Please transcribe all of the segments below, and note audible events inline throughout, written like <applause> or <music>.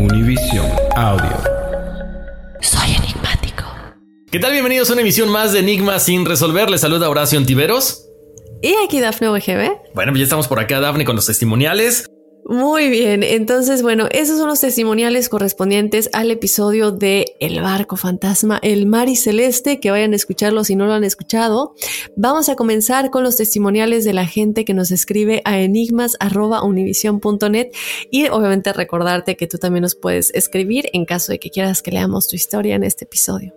Univision Audio. Soy enigmático. ¿Qué tal? Bienvenidos a una emisión más de Enigma sin resolver. Les saluda Horacio Antiveros. Y aquí Dafne OGB. Bueno, pues ya estamos por acá, Dafne, con los testimoniales. Muy bien, entonces bueno, esos son los testimoniales correspondientes al episodio de El barco fantasma, el mar y celeste, que vayan a escucharlo si no lo han escuchado. Vamos a comenzar con los testimoniales de la gente que nos escribe a enigmas.univision.net y obviamente recordarte que tú también nos puedes escribir en caso de que quieras que leamos tu historia en este episodio.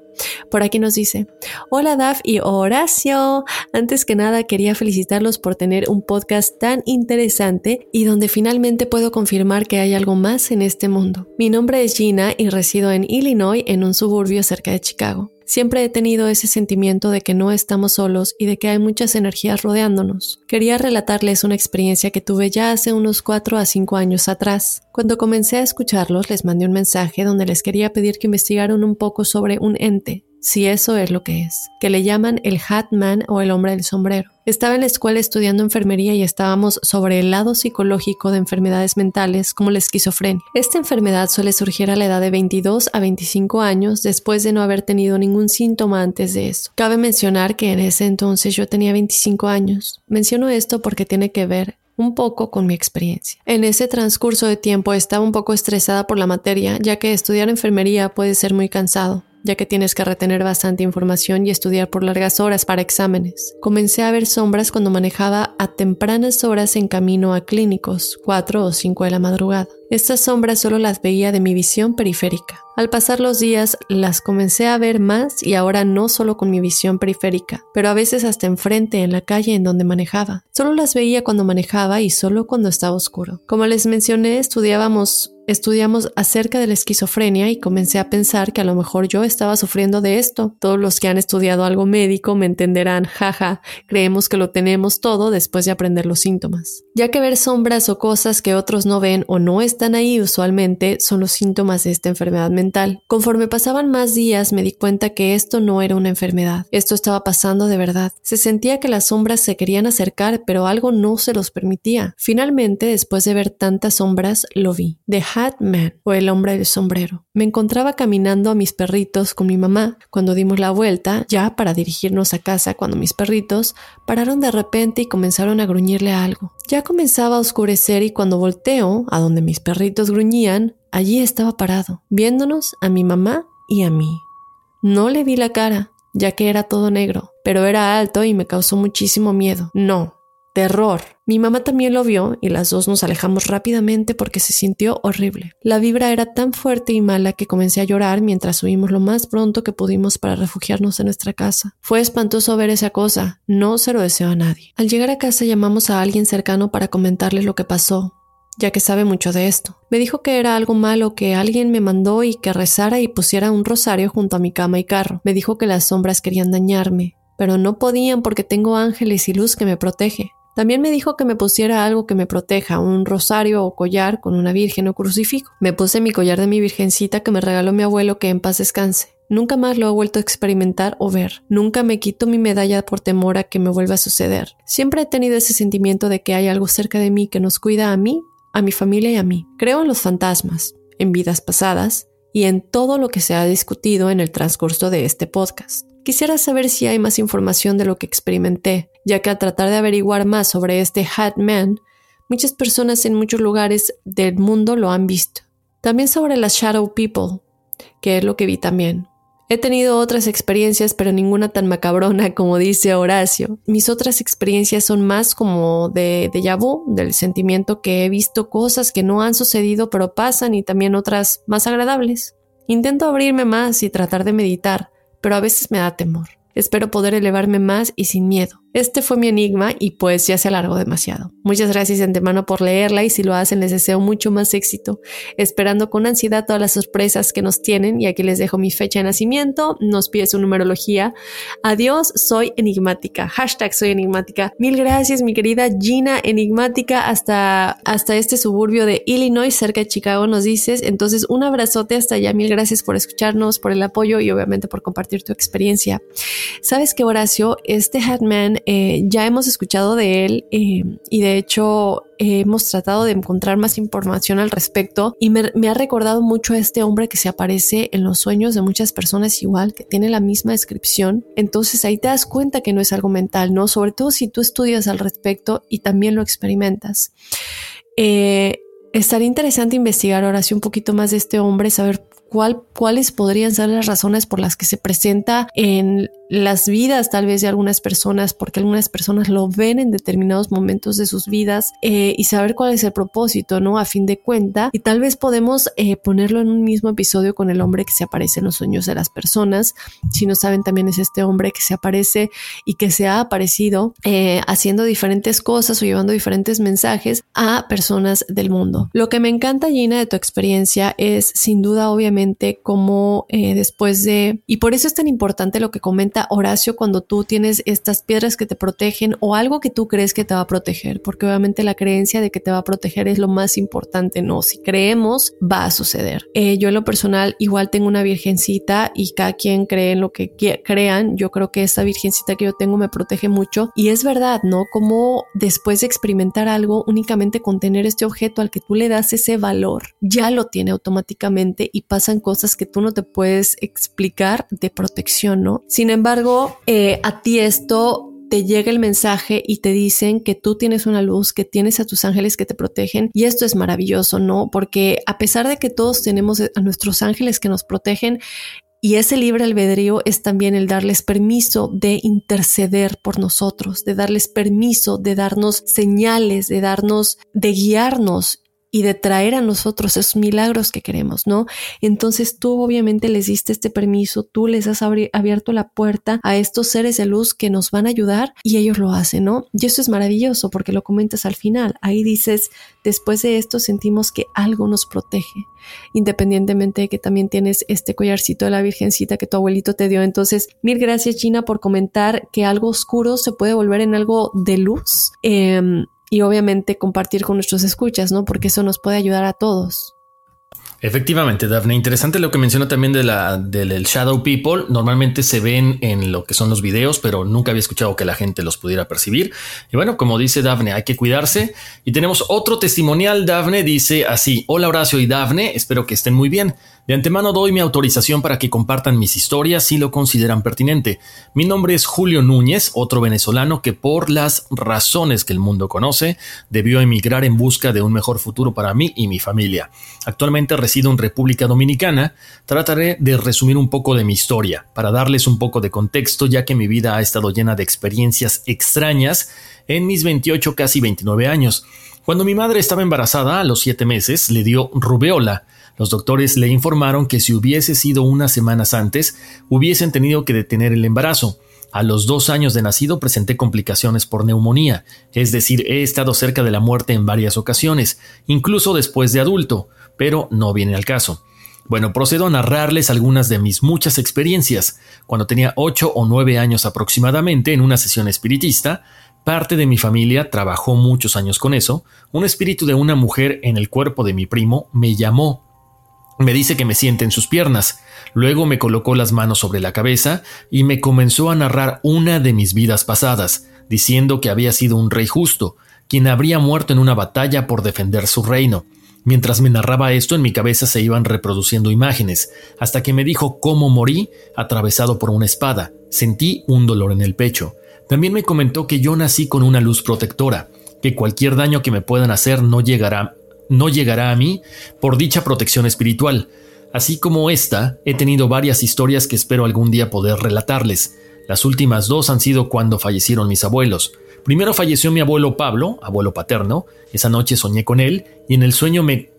Por aquí nos dice, hola Daf y Horacio. Antes que nada quería felicitarlos por tener un podcast tan interesante y donde finalmente puedo confirmar que hay algo más en este mundo. Mi nombre es Gina y resido en Illinois en un suburbio cerca de Chicago. Siempre he tenido ese sentimiento de que no estamos solos y de que hay muchas energías rodeándonos. Quería relatarles una experiencia que tuve ya hace unos 4 a 5 años atrás. Cuando comencé a escucharlos les mandé un mensaje donde les quería pedir que investigaran un poco sobre un ente, si eso es lo que es, que le llaman el Hat Man o el hombre del sombrero. Estaba en la escuela estudiando enfermería y estábamos sobre el lado psicológico de enfermedades mentales como la esquizofrenia. Esta enfermedad suele surgir a la edad de 22 a 25 años después de no haber tenido ningún síntoma antes de eso. Cabe mencionar que en ese entonces yo tenía 25 años. Menciono esto porque tiene que ver un poco con mi experiencia. En ese transcurso de tiempo estaba un poco estresada por la materia, ya que estudiar enfermería puede ser muy cansado ya que tienes que retener bastante información y estudiar por largas horas para exámenes. Comencé a ver sombras cuando manejaba a tempranas horas en camino a clínicos, 4 o 5 de la madrugada. Estas sombras solo las veía de mi visión periférica. Al pasar los días las comencé a ver más y ahora no solo con mi visión periférica, pero a veces hasta enfrente en la calle en donde manejaba. Solo las veía cuando manejaba y solo cuando estaba oscuro. Como les mencioné, estudiábamos Estudiamos acerca de la esquizofrenia y comencé a pensar que a lo mejor yo estaba sufriendo de esto. Todos los que han estudiado algo médico me entenderán, jaja, creemos que lo tenemos todo después de aprender los síntomas. Ya que ver sombras o cosas que otros no ven o no están ahí usualmente son los síntomas de esta enfermedad mental. Conforme pasaban más días me di cuenta que esto no era una enfermedad, esto estaba pasando de verdad. Se sentía que las sombras se querían acercar, pero algo no se los permitía. Finalmente, después de ver tantas sombras, lo vi. Hat Man o el hombre del sombrero. Me encontraba caminando a mis perritos con mi mamá cuando dimos la vuelta ya para dirigirnos a casa cuando mis perritos pararon de repente y comenzaron a gruñirle algo. Ya comenzaba a oscurecer y cuando volteo a donde mis perritos gruñían, allí estaba parado, viéndonos a mi mamá y a mí. No le vi la cara, ya que era todo negro, pero era alto y me causó muchísimo miedo. No, terror. Mi mamá también lo vio y las dos nos alejamos rápidamente porque se sintió horrible. La vibra era tan fuerte y mala que comencé a llorar mientras subimos lo más pronto que pudimos para refugiarnos en nuestra casa. Fue espantoso ver esa cosa, no se lo deseo a nadie. Al llegar a casa llamamos a alguien cercano para comentarle lo que pasó. ya que sabe mucho de esto. Me dijo que era algo malo que alguien me mandó y que rezara y pusiera un rosario junto a mi cama y carro. Me dijo que las sombras querían dañarme, pero no podían porque tengo ángeles y luz que me protege. También me dijo que me pusiera algo que me proteja, un rosario o collar con una virgen o crucifijo. Me puse mi collar de mi virgencita que me regaló mi abuelo que en paz descanse. Nunca más lo he vuelto a experimentar o ver. Nunca me quito mi medalla por temor a que me vuelva a suceder. Siempre he tenido ese sentimiento de que hay algo cerca de mí que nos cuida a mí, a mi familia y a mí. Creo en los fantasmas, en vidas pasadas y en todo lo que se ha discutido en el transcurso de este podcast. Quisiera saber si hay más información de lo que experimenté, ya que al tratar de averiguar más sobre este Hat Man, muchas personas en muchos lugares del mundo lo han visto. También sobre las Shadow People, que es lo que vi también. He tenido otras experiencias, pero ninguna tan macabrona como dice Horacio. Mis otras experiencias son más como de déjà vu, del sentimiento que he visto cosas que no han sucedido pero pasan y también otras más agradables. Intento abrirme más y tratar de meditar, pero a veces me da temor. Espero poder elevarme más y sin miedo. Este fue mi enigma y pues ya se alargó demasiado. Muchas gracias de antemano por leerla y si lo hacen les deseo mucho más éxito, esperando con ansiedad todas las sorpresas que nos tienen y aquí les dejo mi fecha de nacimiento, nos pide su numerología. Adiós, soy enigmática. Hashtag soy enigmática. Mil gracias mi querida Gina enigmática hasta, hasta este suburbio de Illinois, cerca de Chicago nos dices. Entonces un abrazote hasta allá. Mil gracias por escucharnos, por el apoyo y obviamente por compartir tu experiencia. Sabes que Horacio, este Hatman eh, ya hemos escuchado de él eh, y de hecho hemos tratado de encontrar más información al respecto y me, ha recordado mucho a este hombre que se aparece en los sueños de muchas personas igual, que tiene la misma descripción. Entonces ahí te das cuenta que no es algo mental, ¿no? Sobre todo si tú estudias al respecto y también lo experimentas. Eh, estaría interesante investigar ahora sí un poquito más de este hombre, saber cuáles podrían ser las razones por las que se presenta en las vidas tal vez de algunas personas, porque algunas personas lo ven en determinados momentos de sus vidas eh, y saber cuál es el propósito, ¿no? A fin de cuenta, y tal vez podemos eh, ponerlo en un mismo episodio con el hombre que se aparece en los sueños de las personas. Si no saben, también es este hombre que se aparece y que se ha aparecido eh, haciendo diferentes cosas o llevando diferentes mensajes a personas del mundo. Lo que me encanta, Gina, de tu experiencia es sin duda, obviamente, como después de, y por eso es tan importante lo que comenta Horacio cuando tú tienes estas piedras que te protegen o algo que tú crees que te va a proteger, porque obviamente la creencia de que te va a proteger es lo más importante, no, si creemos va a suceder. Eh, yo en lo personal igual tengo una virgencita y cada quien cree en lo que crean, yo creo que esta virgencita que yo tengo me protege mucho y es verdad, ¿no? Como después de experimentar algo, únicamente con tener este objeto al que tú le das ese valor, ya lo tiene automáticamente y pasan cosas que tú no te puedes explicar de protección, ¿no? Sin embargo, embargo, eh, a ti esto te llega el mensaje y te dicen que tú tienes una luz, que tienes a tus ángeles que te protegen y esto es maravilloso, ¿no? Porque a pesar de que todos tenemos a nuestros ángeles que nos protegen, y ese libre albedrío es también el darles permiso de interceder por nosotros, de darles permiso, de darnos señales, de darnos, de guiarnos y de traer a nosotros esos milagros que queremos, ¿no? Entonces tú obviamente les diste este permiso, tú les has abierto la puerta a estos seres de luz que nos van a ayudar y ellos lo hacen, ¿no? Y eso es maravilloso porque lo comentas al final. Ahí dices, después de esto sentimos que algo nos protege, independientemente de que también tienes este collarcito de la Virgencita que tu abuelito te dio. Entonces, mil gracias Gina por comentar que algo oscuro se puede volver en algo de luz. Eh, y obviamente compartir con nuestros escuchas, ¿no? Porque eso nos puede ayudar a todos. Efectivamente, Daphne. Interesante lo que menciona también de la, del Shadow People. Normalmente se ven en lo que son los videos, pero nunca había escuchado que la gente los pudiera percibir. Y bueno, como dice Daphne, hay que cuidarse. Y tenemos otro testimonial. Daphne dice así: Hola Horacio y Daphne, espero que estén muy bien. De antemano doy mi autorización para que compartan mis historias si lo consideran pertinente. Mi nombre es Julio Núñez, otro venezolano que por las razones que el mundo conoce debió emigrar en busca de un mejor futuro para mí y mi familia. Actualmente resido en República Dominicana. Trataré de resumir un poco de mi historia para darles un poco de contexto ya que mi vida ha estado llena de experiencias extrañas en mis 28 casi 29 años. Cuando mi madre estaba embarazada a los 7 meses le dio rubeola los doctores le informaron que si hubiese sido unas semanas antes, hubiesen tenido que detener el embarazo. A los dos años de nacido presenté complicaciones por neumonía, es decir, he estado cerca de la muerte en varias ocasiones, incluso después de adulto, pero no viene al caso. Bueno, procedo a narrarles algunas de mis muchas experiencias. Cuando tenía 8 o 9 años aproximadamente en una sesión espiritista, parte de mi familia trabajó muchos años con eso, un espíritu de una mujer en el cuerpo de mi primo me llamó. Me dice que me siente en sus piernas, luego me colocó las manos sobre la cabeza y me comenzó a narrar una de mis vidas pasadas, diciendo que había sido un rey justo, quien habría muerto en una batalla por defender su reino. Mientras me narraba esto, en mi cabeza se iban reproduciendo imágenes, hasta que me dijo cómo morí atravesado por una espada. Sentí un dolor en el pecho. También me comentó que yo nací con una luz protectora, que cualquier daño que me puedan hacer no llegará, no llegará a mí por dicha protección espiritual. Así como esta, he tenido varias historias que espero algún día poder relatarles. Las últimas dos han sido cuando fallecieron mis abuelos. Primero falleció mi abuelo Pablo, abuelo paterno. Esa noche soñé con él y en el sueño me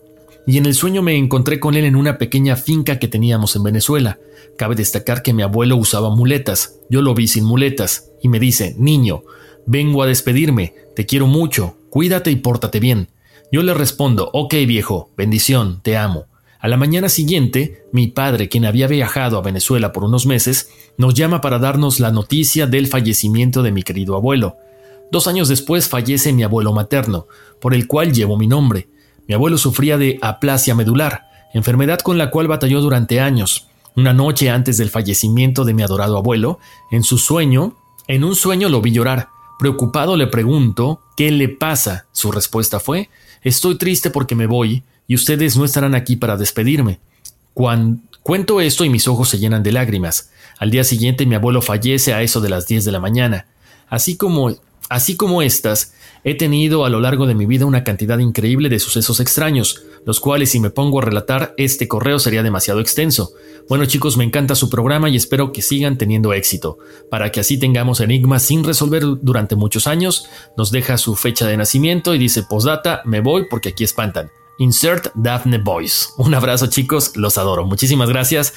y en el sueño me encontré con él en una pequeña finca que teníamos en Venezuela. Cabe destacar que mi abuelo usaba muletas. Yo lo vi sin muletas y me dice, "Niño, vengo a despedirme. Te quiero mucho. Cuídate y pórtate bien." Yo le respondo, "Ok, viejo. Bendición. Te amo." A la mañana siguiente, mi padre, quien había viajado a Venezuela por unos meses, nos llama para darnos la noticia del fallecimiento de mi querido abuelo. Dos años después fallece mi abuelo materno, por el cual llevo mi nombre. Mi abuelo sufría de aplasia medular, enfermedad con la cual batalló durante años. Una noche antes del fallecimiento de mi adorado abuelo, en su sueño, en un sueño lo vi llorar. Preocupado le pregunto, ¿qué le pasa? Su respuesta fue, estoy triste porque me voy y ustedes no estarán aquí para despedirme. Cuando cuento esto y mis ojos se llenan de lágrimas. Al día siguiente mi abuelo fallece a eso de las 10 de la mañana. Así como Así como estas, he tenido a lo largo de mi vida una cantidad increíble de sucesos extraños, los cuales si me pongo a relatar este correo sería demasiado extenso. Bueno chicos, me encanta su programa y espero que sigan teniendo éxito, para que así tengamos enigmas sin resolver durante muchos años. Nos deja su fecha de nacimiento y dice postdata, me voy porque aquí espantan. Insert Daphne Boys. Un abrazo chicos, los adoro. Muchísimas gracias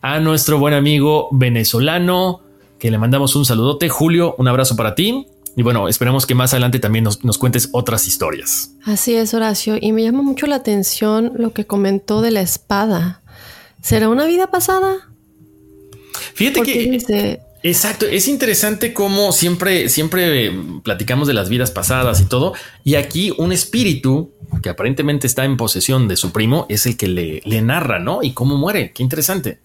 a nuestro buen amigo venezolano, que le mandamos un saludote. Julio, un abrazo para ti. Y bueno, esperemos que más adelante también nos, cuentes otras historias. Así es, Horacio. Y me llama mucho la atención lo que comentó de la espada. ¿Será una vida pasada? Fíjate que... Exacto, es interesante cómo siempre, siempre platicamos de las vidas pasadas y todo, y aquí un espíritu que aparentemente está en posesión de su primo es el que le, le narra, ¿no? Y cómo muere, qué interesante.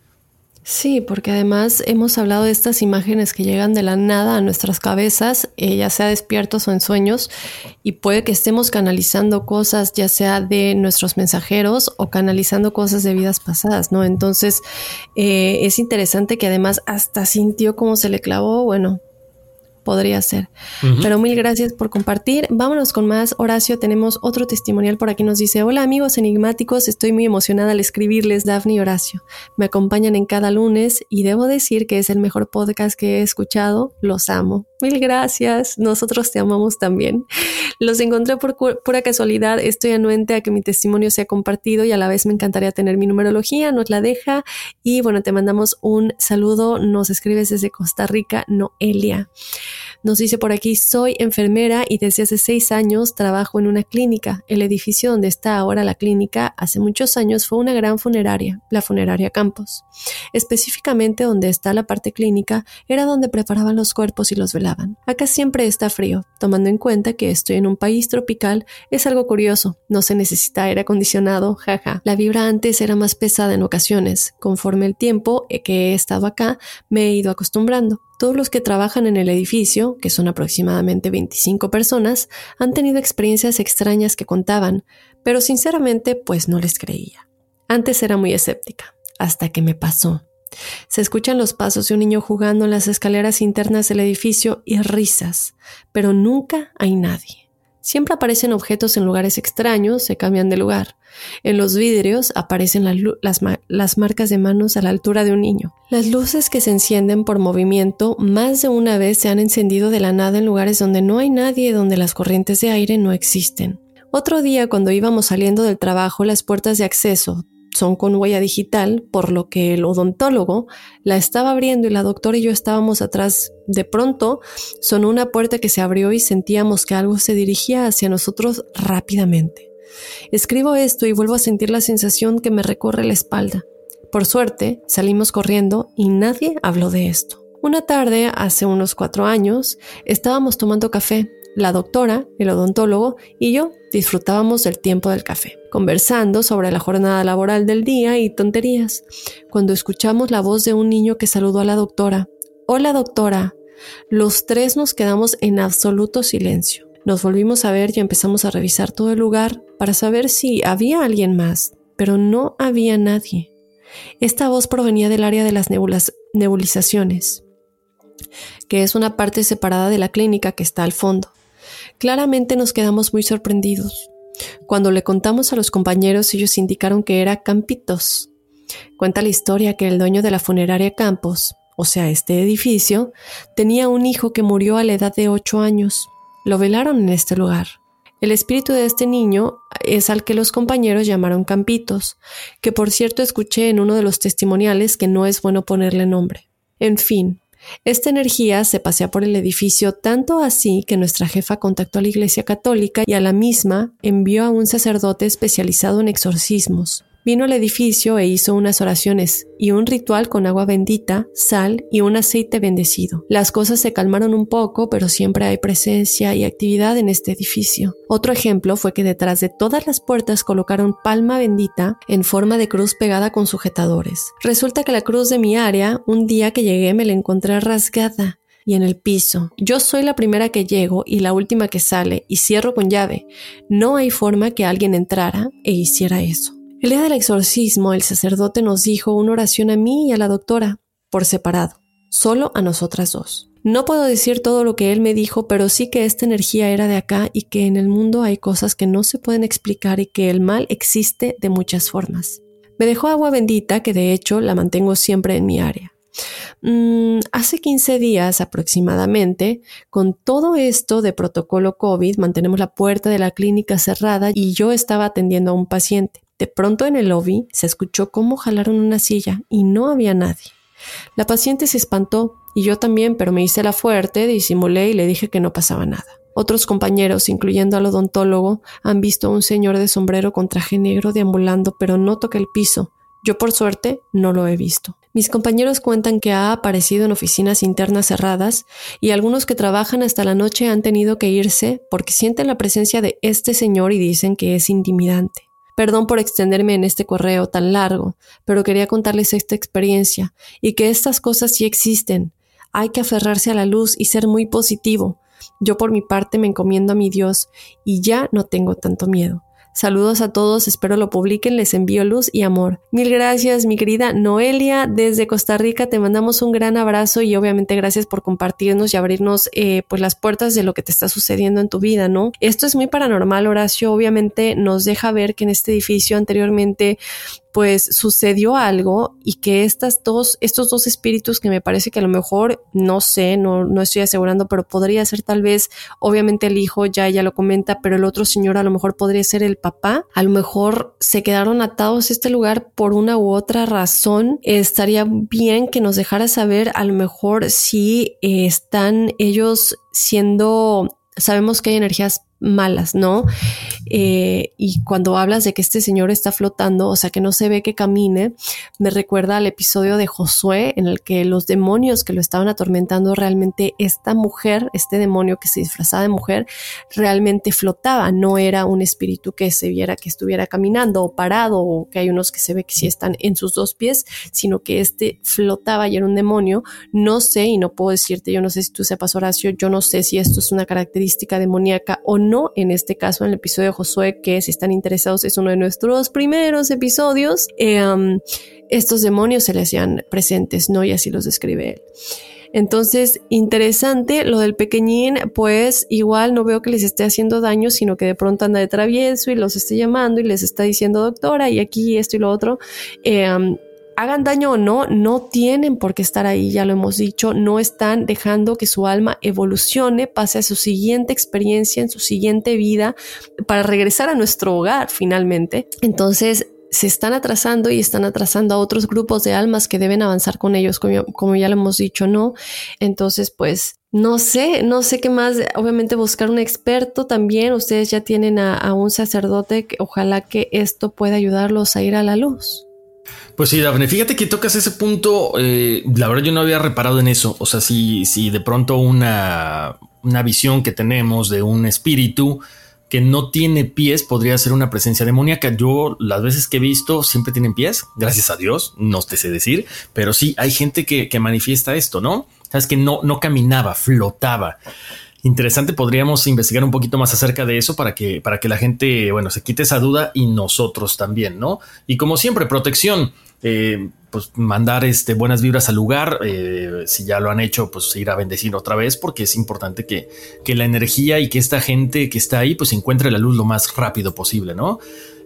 Sí, porque además hemos hablado de estas imágenes que llegan de la nada a nuestras cabezas, eh, ya sea despiertos o en sueños, y puede que estemos canalizando cosas, ya sea de nuestros mensajeros o canalizando cosas de vidas pasadas, ¿no? Entonces, eh, es interesante que además hasta sintió cómo se le clavó, bueno, podría ser. Pero mil gracias por compartir. Vámonos con más. Horacio, tenemos otro testimonial por aquí. Nos dice, hola amigos enigmáticos, estoy muy emocionada al escribirles, Daphne y Horacio. Me acompañan en cada lunes y debo decir que es el mejor podcast que he escuchado. Los amo. Mil gracias. Nosotros te amamos también. Los encontré por pura casualidad. Estoy anuente a que mi testimonio sea compartido y a la vez me encantaría tener mi numerología. Nos la deja. Y bueno, te mandamos un saludo. Nos escribes desde Costa Rica, Noelia. Nos dice por aquí, soy enfermera y desde hace seis años trabajo en una clínica. El edificio donde está ahora la clínica hace muchos años fue una gran funeraria, la funeraria Campos. Específicamente donde está la parte clínica era donde preparaban los cuerpos y los velaban. Acá siempre está frío, tomando en cuenta que estoy en un país tropical, es algo curioso, no se necesita aire acondicionado, jaja. La vibra antes era más pesada en ocasiones, conforme el tiempo que he estado acá me he ido acostumbrando. Todos los que trabajan en el edificio, que son aproximadamente 25 personas, han tenido experiencias extrañas que contaban, pero sinceramente pues no les creía. Antes era muy escéptica, hasta que me pasó. Se escuchan los pasos de un niño jugando en las escaleras internas del edificio y risas, pero nunca hay nadie. Siempre aparecen objetos en lugares extraños, se cambian de lugar. En los vidrios aparecen las, marcas de manos a la altura de un niño. Las luces que se encienden por movimiento más de una vez se han encendido de la nada en lugares donde no hay nadie, donde las corrientes de aire no existen. Otro día, cuando íbamos saliendo del trabajo, las puertas de acceso, son con huella digital, por lo que el odontólogo la estaba abriendo y la doctora y yo estábamos atrás. De pronto sonó una puerta que se abrió y sentíamos que algo se dirigía hacia nosotros rápidamente. Escribo esto y vuelvo a sentir la sensación que me recorre la espalda. Por suerte, salimos corriendo y nadie habló de esto. Una tarde, hace unos cuatro años, estábamos tomando café la doctora, el odontólogo y yo disfrutábamos del tiempo del café, conversando sobre la jornada laboral del día y tonterías, cuando escuchamos la voz de un niño que saludó a la doctora. Hola doctora. Los tres nos quedamos en absoluto silencio. Nos volvimos a ver y empezamos a revisar todo el lugar para saber si había alguien más, pero no había nadie. Esta voz provenía del área de las nebulizaciones, que es una parte separada de la clínica que está al fondo. Claramente nos quedamos muy sorprendidos. Cuando le contamos a los compañeros, ellos indicaron que era Campitos. Cuenta la historia que el dueño de la funeraria Campos, o sea, este edificio, tenía un hijo que murió a la edad de ocho años. Lo velaron en este lugar. El espíritu de este niño es al que los compañeros llamaron Campitos, que por cierto escuché en uno de los testimoniales que no es bueno ponerle nombre. En fin, esta energía se pasea por el edificio tanto así que nuestra jefa contactó a la Iglesia Católica y a la misma envió a un sacerdote especializado en exorcismos. Vino al edificio e hizo unas oraciones y un ritual con agua bendita, sal y un aceite bendecido. Las cosas se calmaron un poco, pero siempre hay presencia y actividad en este edificio. Otro ejemplo fue que detrás de todas las puertas colocaron palma bendita en forma de cruz pegada con sujetadores. Resulta que la cruz de mi área, un día que llegué me la encontré rasgada y en el piso. Yo soy la primera que llego y la última que sale y cierro con llave. No hay forma que alguien entrara e hiciera eso. El día del exorcismo, el sacerdote nos dijo una oración a mí y a la doctora, por separado, solo a nosotras dos. No puedo decir todo lo que él me dijo, pero sí que esta energía era de acá y que en el mundo hay cosas que no se pueden explicar y que el mal existe de muchas formas. Me dejó agua bendita, que de hecho la mantengo siempre en mi área. Mm, hace 15 días aproximadamente, con todo esto de protocolo COVID, mantenemos la puerta de la clínica cerrada y yo estaba atendiendo a un paciente. De pronto en el lobby se escuchó cómo jalaron una silla y no había nadie. La paciente se espantó y yo también, pero me hice la fuerte, disimulé y le dije que no pasaba nada. Otros compañeros, incluyendo al odontólogo, han visto a un señor de sombrero con traje negro deambulando, pero no toca el piso. Yo, por suerte, no lo he visto. Mis compañeros cuentan que ha aparecido en oficinas internas cerradas y algunos que trabajan hasta la noche han tenido que irse porque sienten la presencia de este señor y dicen que es intimidante. Perdón por extenderme en este correo tan largo, pero quería contarles esta experiencia y que estas cosas sí existen. Hay que aferrarse a la luz y ser muy positivo. Yo por mi parte me encomiendo a mi Dios y ya no tengo tanto miedo. Saludos a todos, espero lo publiquen, les envío luz y amor. Mil gracias, mi querida Noelia, desde Costa Rica te mandamos un gran abrazo y obviamente gracias por compartirnos y abrirnos eh, pues las puertas de lo que te está sucediendo en tu vida, ¿no? Esto es muy paranormal, Horacio, obviamente nos deja ver que en este edificio anteriormente pues sucedió algo y que estas dos, estos dos espíritus que me parece que a lo mejor, no sé, no, no estoy asegurando, pero podría ser tal vez, obviamente el hijo ya ella lo comenta, pero el otro señor a lo mejor podría ser el papá, a lo mejor se quedaron atados a este lugar por una u otra razón, estaría bien que nos dejara saber a lo mejor si están ellos siendo sabemos que hay energías malas, ¿no? Eh, y cuando hablas de que este señor está flotando, o sea, que no se ve que camine, me recuerda al episodio de Josué en el que los demonios que lo estaban atormentando, realmente esta mujer, este demonio que se disfrazaba de mujer, realmente flotaba, no era un espíritu que se viera que estuviera caminando o parado, o que hay unos que se ve que sí están en sus dos pies, sino que este flotaba y era un demonio. No sé, y no puedo decirte, yo no sé si tú sepas, Horacio, yo no sé si esto es una característica demoníaca o no no, en este caso en el episodio de Josué, que si están interesados es uno de nuestros primeros episodios, um, estos demonios se le hacían presentes, ¿no? Y así los describe él. Entonces, interesante lo del pequeñín, pues igual no veo que les esté haciendo daño, sino que de pronto anda de travieso y los esté llamando y les está diciendo doctora y aquí esto y lo otro. Um, hagan daño o no, no tienen por qué estar ahí, ya lo hemos dicho, no están dejando que su alma evolucione, pase a su siguiente experiencia, en su siguiente vida, para regresar a nuestro hogar finalmente. Entonces, se están atrasando y están atrasando a otros grupos de almas que deben avanzar con ellos, como, ya lo hemos dicho, ¿no? Entonces, pues, no sé, no sé qué más, obviamente buscar un experto también, ustedes ya tienen a, un sacerdote, que ojalá que esto pueda ayudarlos a ir a la luz. Pues sí, Dafne, fíjate que tocas ese punto, eh, la verdad yo no había reparado en eso, o sea, si, si de pronto una, una visión que tenemos de un espíritu, que no tiene pies podría ser una presencia demoníaca. Yo las veces que he visto siempre tienen pies, gracias a Dios, no te sé decir, pero sí hay gente que, manifiesta esto, ¿no? Sabes que no, no caminaba, flotaba. Interesante, podríamos investigar un poquito más acerca de eso para que, para que la gente, bueno, se quite esa duda y nosotros también, ¿no? Y como siempre, protección. Eh, pues mandar este, buenas vibras al lugar. Eh, si ya lo han hecho, pues ir a bendecir otra vez, porque es importante que, que, la energía y que esta gente que está ahí, pues encuentre la luz lo más rápido posible, ¿no?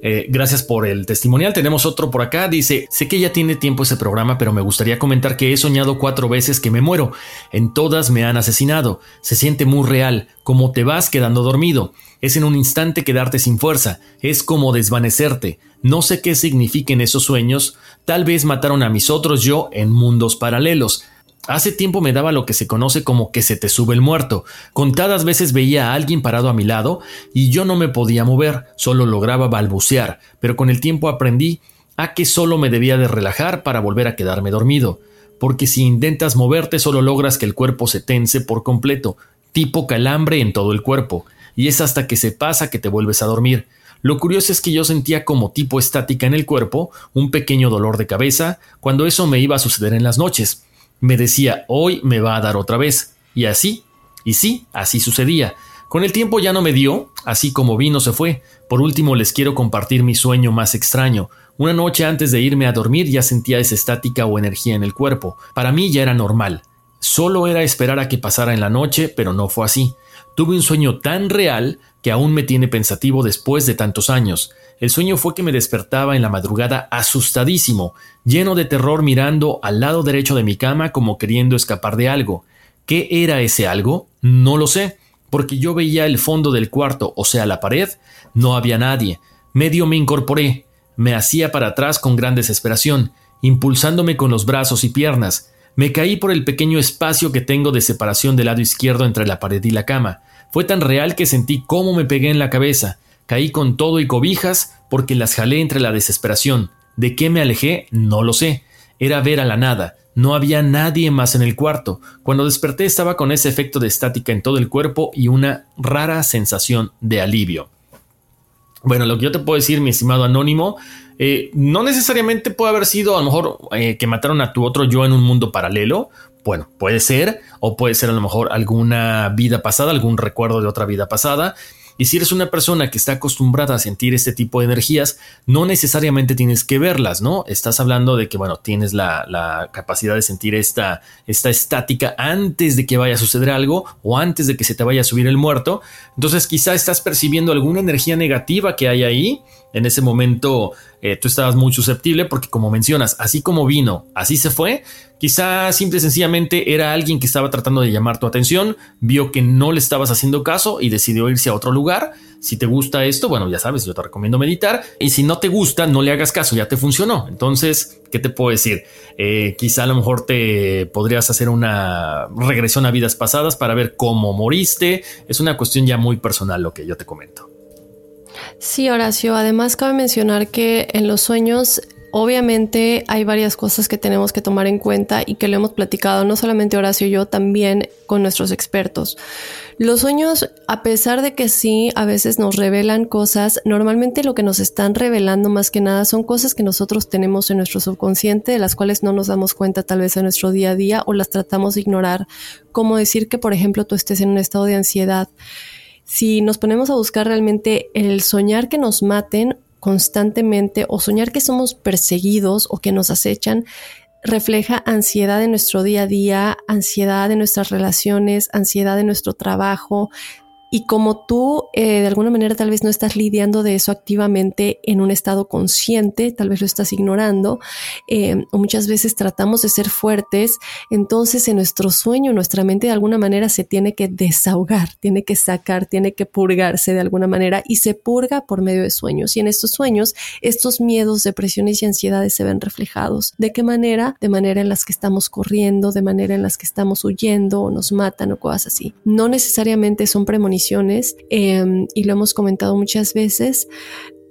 Eh, gracias por el testimonial. Tenemos otro por acá. Dice, sé que ya tiene tiempo ese programa, pero me gustaría comentar que he soñado cuatro veces que me muero. En todas me han asesinado. Se siente muy real, como te vas quedando dormido. Es en un instante quedarte sin fuerza. Es como desvanecerte. No sé qué signifiquen esos sueños. Tal vez mataron a mis otros yo en mundos paralelos. Hace tiempo me daba lo que se conoce como que se te sube el muerto. Contadas veces veía a alguien parado a mi lado y yo no me podía mover, solo lograba balbucear, pero con el tiempo aprendí a que solo me debía de relajar para volver a quedarme dormido, porque si intentas moverte solo logras que el cuerpo se tense por completo, tipo calambre en todo el cuerpo, y es hasta que se pasa que te vuelves a dormir. Lo curioso es que yo sentía como tipo estática en el cuerpo, un pequeño dolor de cabeza, cuando eso me iba a suceder en las noches me decía, hoy me va a dar otra vez. Y así, y sí, así sucedía. Con el tiempo ya no me dio, así como vino se fue. Por último les quiero compartir mi sueño más extraño. Una noche antes de irme a dormir ya sentía esa estática o energía en el cuerpo. Para mí ya era normal. Solo era esperar a que pasara en la noche, pero no fue así. Tuve un sueño tan real que aún me tiene pensativo después de tantos años. El sueño fue que me despertaba en la madrugada asustadísimo, lleno de terror mirando al lado derecho de mi cama como queriendo escapar de algo. ¿Qué era ese algo? No lo sé, porque yo veía el fondo del cuarto, o sea, la pared, no había nadie. Medio me incorporé, me hacía para atrás con gran desesperación, impulsándome con los brazos y piernas. Me caí por el pequeño espacio que tengo de separación del lado izquierdo entre la pared y la cama. Fue tan real que sentí cómo me pegué en la cabeza. Caí con todo y cobijas porque las jalé entre la desesperación. ¿De qué me alejé? No lo sé. Era ver a la nada. No había nadie más en el cuarto. Cuando desperté estaba con ese efecto de estática en todo el cuerpo y una rara sensación de alivio. Bueno, lo que yo te puedo decir, mi estimado anónimo, eh, no necesariamente puede haber sido a lo mejor eh, que mataron a tu otro yo en un mundo paralelo. Bueno, puede ser, o puede ser a lo mejor alguna vida pasada, algún recuerdo de otra vida pasada. Y si eres una persona que está acostumbrada a sentir este tipo de energías, no necesariamente tienes que verlas, ¿no? Estás hablando de que, bueno, tienes la, capacidad de sentir esta, esta estática antes de que vaya a suceder algo o antes de que se te vaya a subir el muerto. Entonces quizá estás percibiendo alguna energía negativa que hay ahí. En ese momento eh, tú estabas muy susceptible porque como mencionas, así como vino, así se fue. Quizá simple y sencillamente era alguien que estaba tratando de llamar tu atención, vio que no le estabas haciendo caso y decidió irse a otro lugar. Si te gusta esto, bueno, ya sabes, yo te recomiendo meditar. Y si no te gusta, no le hagas caso, ya te funcionó. Entonces, ¿qué te puedo decir? Eh, quizá a lo mejor te podrías hacer una regresión a vidas pasadas para ver cómo moriste. Es una cuestión ya muy personal lo que yo te comento. Sí, Horacio. Además, cabe mencionar que en los sueños Obviamente hay varias cosas que tenemos que tomar en cuenta y que lo hemos platicado no solamente Horacio y yo, también con nuestros expertos. Los sueños, a pesar de que sí, a veces nos revelan cosas, normalmente lo que nos están revelando más que nada son cosas que nosotros tenemos en nuestro subconsciente, de las cuales no nos damos cuenta tal vez en nuestro día a día o las tratamos de ignorar, como decir que, por ejemplo, tú estés en un estado de ansiedad si nos ponemos a buscar realmente el soñar que nos maten constantemente o soñar que somos perseguidos o que nos acechan, refleja ansiedad en nuestro día a día, ansiedad en nuestras relaciones, ansiedad en nuestro trabajo Y como tú eh, de alguna manera tal vez no estás lidiando de eso activamente en un estado consciente, tal vez lo estás ignorando, eh, o muchas veces tratamos de ser fuertes, entonces en nuestro sueño nuestra mente de alguna manera se tiene que desahogar, tiene que sacar, tiene que purgarse de alguna manera y se purga por medio de sueños. Y en estos sueños, estos miedos, depresiones y ansiedades se ven reflejados. ¿De qué manera? De manera en las que estamos corriendo, de manera en las que estamos huyendo o nos matan o cosas así. No necesariamente son premoniciones Em, y lo hemos comentado muchas veces.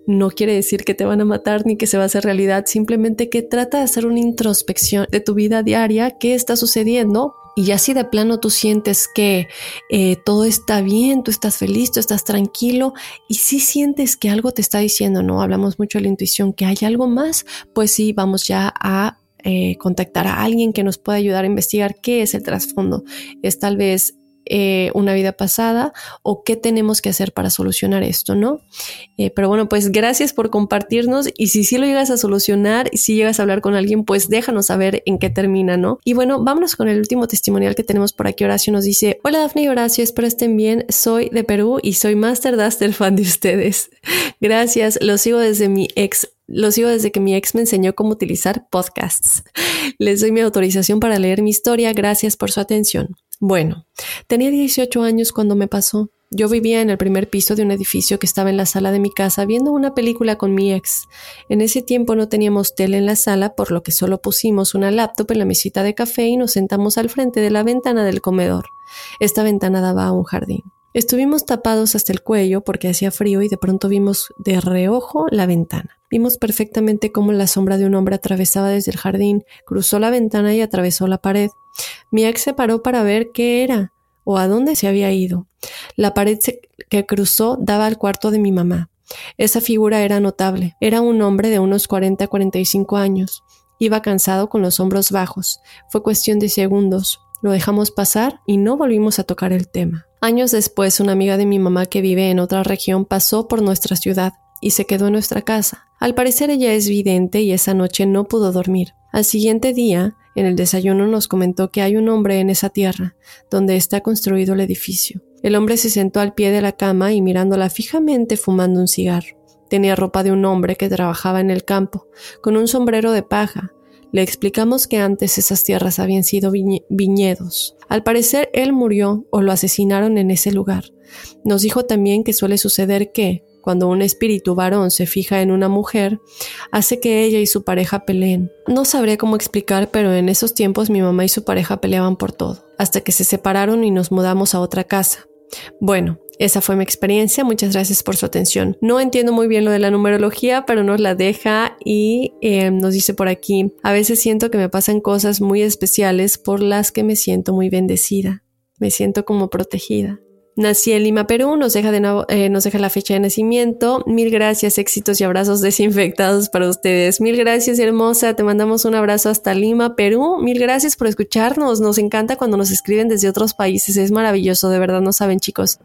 No quiere decir que te van a matar ni que se va a hacer realidad, simplemente que trata de hacer una introspección de tu vida diaria, qué está sucediendo, y ya si de plano tú sientes que eh, todo está bien, tú estás feliz, tú estás tranquilo y si sientes que algo te está diciendo, no hablamos mucho de la intuición, que hay algo más, pues sí, vamos ya a eh, contactar a alguien que nos pueda ayudar a investigar qué es el trasfondo. Es tal vez eh, una vida pasada o qué tenemos que hacer para solucionar esto, ¿no? Eh, pero bueno, pues gracias por compartirnos y si sí lo llegas a solucionar y si llegas a hablar con alguien, pues déjanos saber en qué termina, ¿no? Y bueno, vámonos con el último testimonial que tenemos por aquí. Horacio nos dice, hola Dafne y Horacio, espero estén bien, soy de Perú y soy Master Duster fan de ustedes. <laughs> Gracias, los sigo desde mi ex lo sigo desde que mi ex me enseñó cómo utilizar podcasts. <laughs> Les doy mi autorización para leer mi historia. Gracias por su atención. Bueno, tenía 18 años cuando me pasó. Yo vivía en el primer piso de un edificio que estaba en la sala de mi casa viendo una película con mi ex. En ese tiempo no teníamos tele en la sala, por lo que solo pusimos una laptop en la mesita de café y nos sentamos al frente de la ventana del comedor. Esta ventana daba a un jardín. Estuvimos tapados hasta el cuello porque hacía frío y de pronto vimos de reojo la ventana. Vimos perfectamente cómo la sombra de un hombre atravesaba desde el jardín, cruzó la ventana y atravesó la pared. Mi ex se paró para ver qué era o a dónde se había ido. La pared que cruzó daba al cuarto de mi mamá. Esa figura era notable. Era un hombre de unos 40 45 años. Iba cansado con los hombros bajos. Fue cuestión de segundos. Lo dejamos pasar y no volvimos a tocar el tema. Años después, una amiga de mi mamá que vive en otra región pasó por nuestra ciudad y se quedó en nuestra casa. Al parecer ella es vidente y esa noche no pudo dormir. Al siguiente día, en el desayuno nos comentó que hay un hombre en esa tierra, donde está construido el edificio. El hombre se sentó al pie de la cama y mirándola fijamente fumando un cigarro. Tenía ropa de un hombre que trabajaba en el campo, con un sombrero de paja. Le explicamos que antes esas tierras habían sido viñedos. Al parecer él murió o lo asesinaron en ese lugar. Nos dijo también que suele suceder que, cuando un espíritu varón se fija en una mujer, hace que ella y su pareja peleen. No sabría cómo explicar, pero en esos tiempos mi mamá y su pareja peleaban por todo, hasta que se separaron y nos mudamos a otra casa. Bueno, esa fue mi experiencia. Muchas gracias por su atención. No entiendo muy bien lo de la numerología, pero nos la deja y eh, nos dice por aquí, a veces siento que me pasan cosas muy especiales por las que me siento muy bendecida. Me siento como protegida. Nací en Lima, Perú, nos deja, de eh, nos deja la fecha de nacimiento. Mil gracias, éxitos y abrazos desinfectados para ustedes. Mil gracias, hermosa. Te mandamos un abrazo hasta Lima, Perú. Mil gracias por escucharnos. Nos encanta cuando nos escriben desde otros países. Es maravilloso, de verdad, no saben, chicos.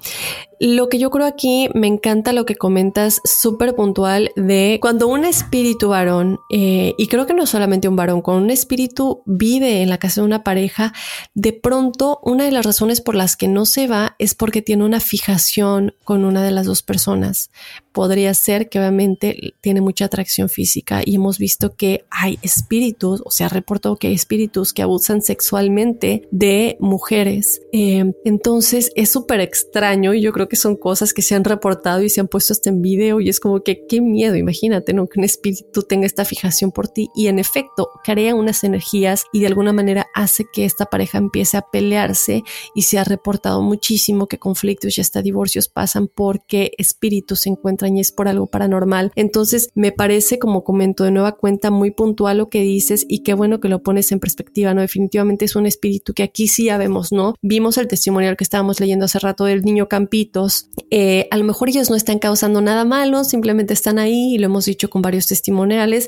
Lo que yo creo aquí, me encanta lo que comentas, súper puntual, de cuando un espíritu varón, eh, y creo que no solamente un varón, cuando un espíritu vive en la casa de una pareja, de pronto una de las razones por las que no se va es porque tiene una fijación con una de las dos personas podría ser que obviamente tiene mucha atracción física y hemos visto que hay espíritus, o sea, reportado que hay espíritus que abusan sexualmente de mujeres. Eh, entonces es súper extraño y yo creo que son cosas que se han reportado y se han puesto hasta en video y es como que qué miedo, imagínate, ¿no? Que un espíritu tenga esta fijación por ti y en efecto crea unas energías y de alguna manera hace que esta pareja empiece a pelearse y se ha reportado muchísimo que conflictos y hasta divorcios pasan porque espíritus se encuentran es por algo paranormal. Entonces me parece, como comento de nueva cuenta, muy puntual lo que dices y qué bueno que lo pones en perspectiva, ¿no? Definitivamente es un espíritu que aquí sí ya vemos, ¿no? Vimos el testimonial que estábamos leyendo hace rato del niño Campitos. Eh, a lo mejor ellos no están causando nada malo, simplemente están ahí y lo hemos dicho con varios testimoniales.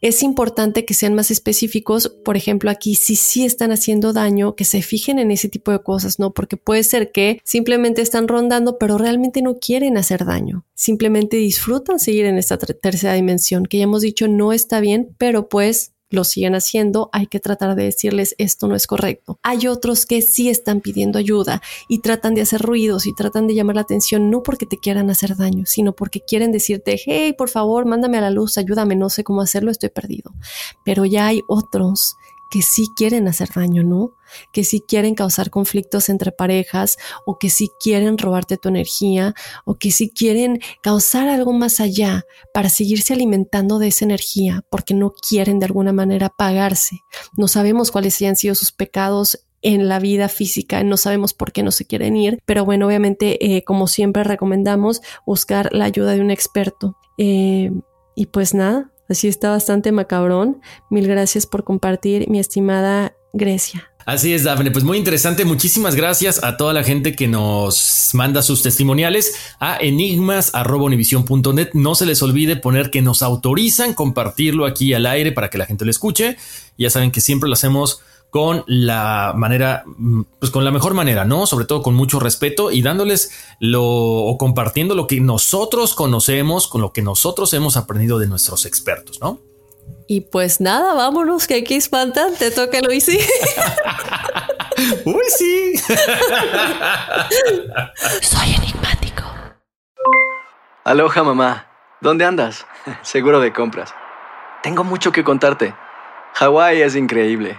Es importante que sean más específicos, por ejemplo, aquí si sí están haciendo daño, que se fijen en ese tipo de cosas, ¿no? Porque puede ser que simplemente están rondando, pero realmente no quieren hacer daño. Simplemente disfrutan seguir en esta tercera dimensión, que ya hemos dicho no está bien, pero pues lo siguen haciendo, hay que tratar de decirles esto no es correcto. Hay otros que sí están pidiendo ayuda y tratan de hacer ruidos y tratan de llamar la atención no porque te quieran hacer daño, sino porque quieren decirte, hey, por favor, mándame a la luz, ayúdame, no sé cómo hacerlo, estoy perdido. Pero ya hay otros que sí quieren hacer daño, ¿no? Que sí quieren causar conflictos entre parejas o que sí quieren robarte tu energía o que sí quieren causar algo más allá para seguirse alimentando de esa energía porque no quieren de alguna manera pagarse. No sabemos cuáles hayan sido sus pecados en la vida física, no sabemos por qué no se quieren ir, pero bueno, obviamente, eh, como siempre recomendamos, buscar la ayuda de un experto. Eh, y pues nada, Así está bastante macabrón. Mil gracias por compartir, mi estimada Grecia. Así es, Dafne. Pues muy interesante. Muchísimas gracias a toda la gente que nos manda sus testimoniales a enigmas.univision.net. No se les olvide poner que nos autorizan compartirlo aquí al aire para que la gente lo escuche. Ya saben que siempre lo hacemos con la manera, mm, pues con la mejor manera, ¿no? Sobre todo con mucho respeto y dándoles lo o compartiendo lo que nosotros conocemos, con lo que nosotros hemos aprendido de nuestros expertos, ¿no? Y pues nada, vámonos, que aquí espantan, te toca Luis. <laughs> Uy, sí. <laughs> Soy enigmático. Aloha, mamá. ¿Dónde andas? <laughs> Seguro de compras. Tengo mucho que contarte. Hawái es increíble.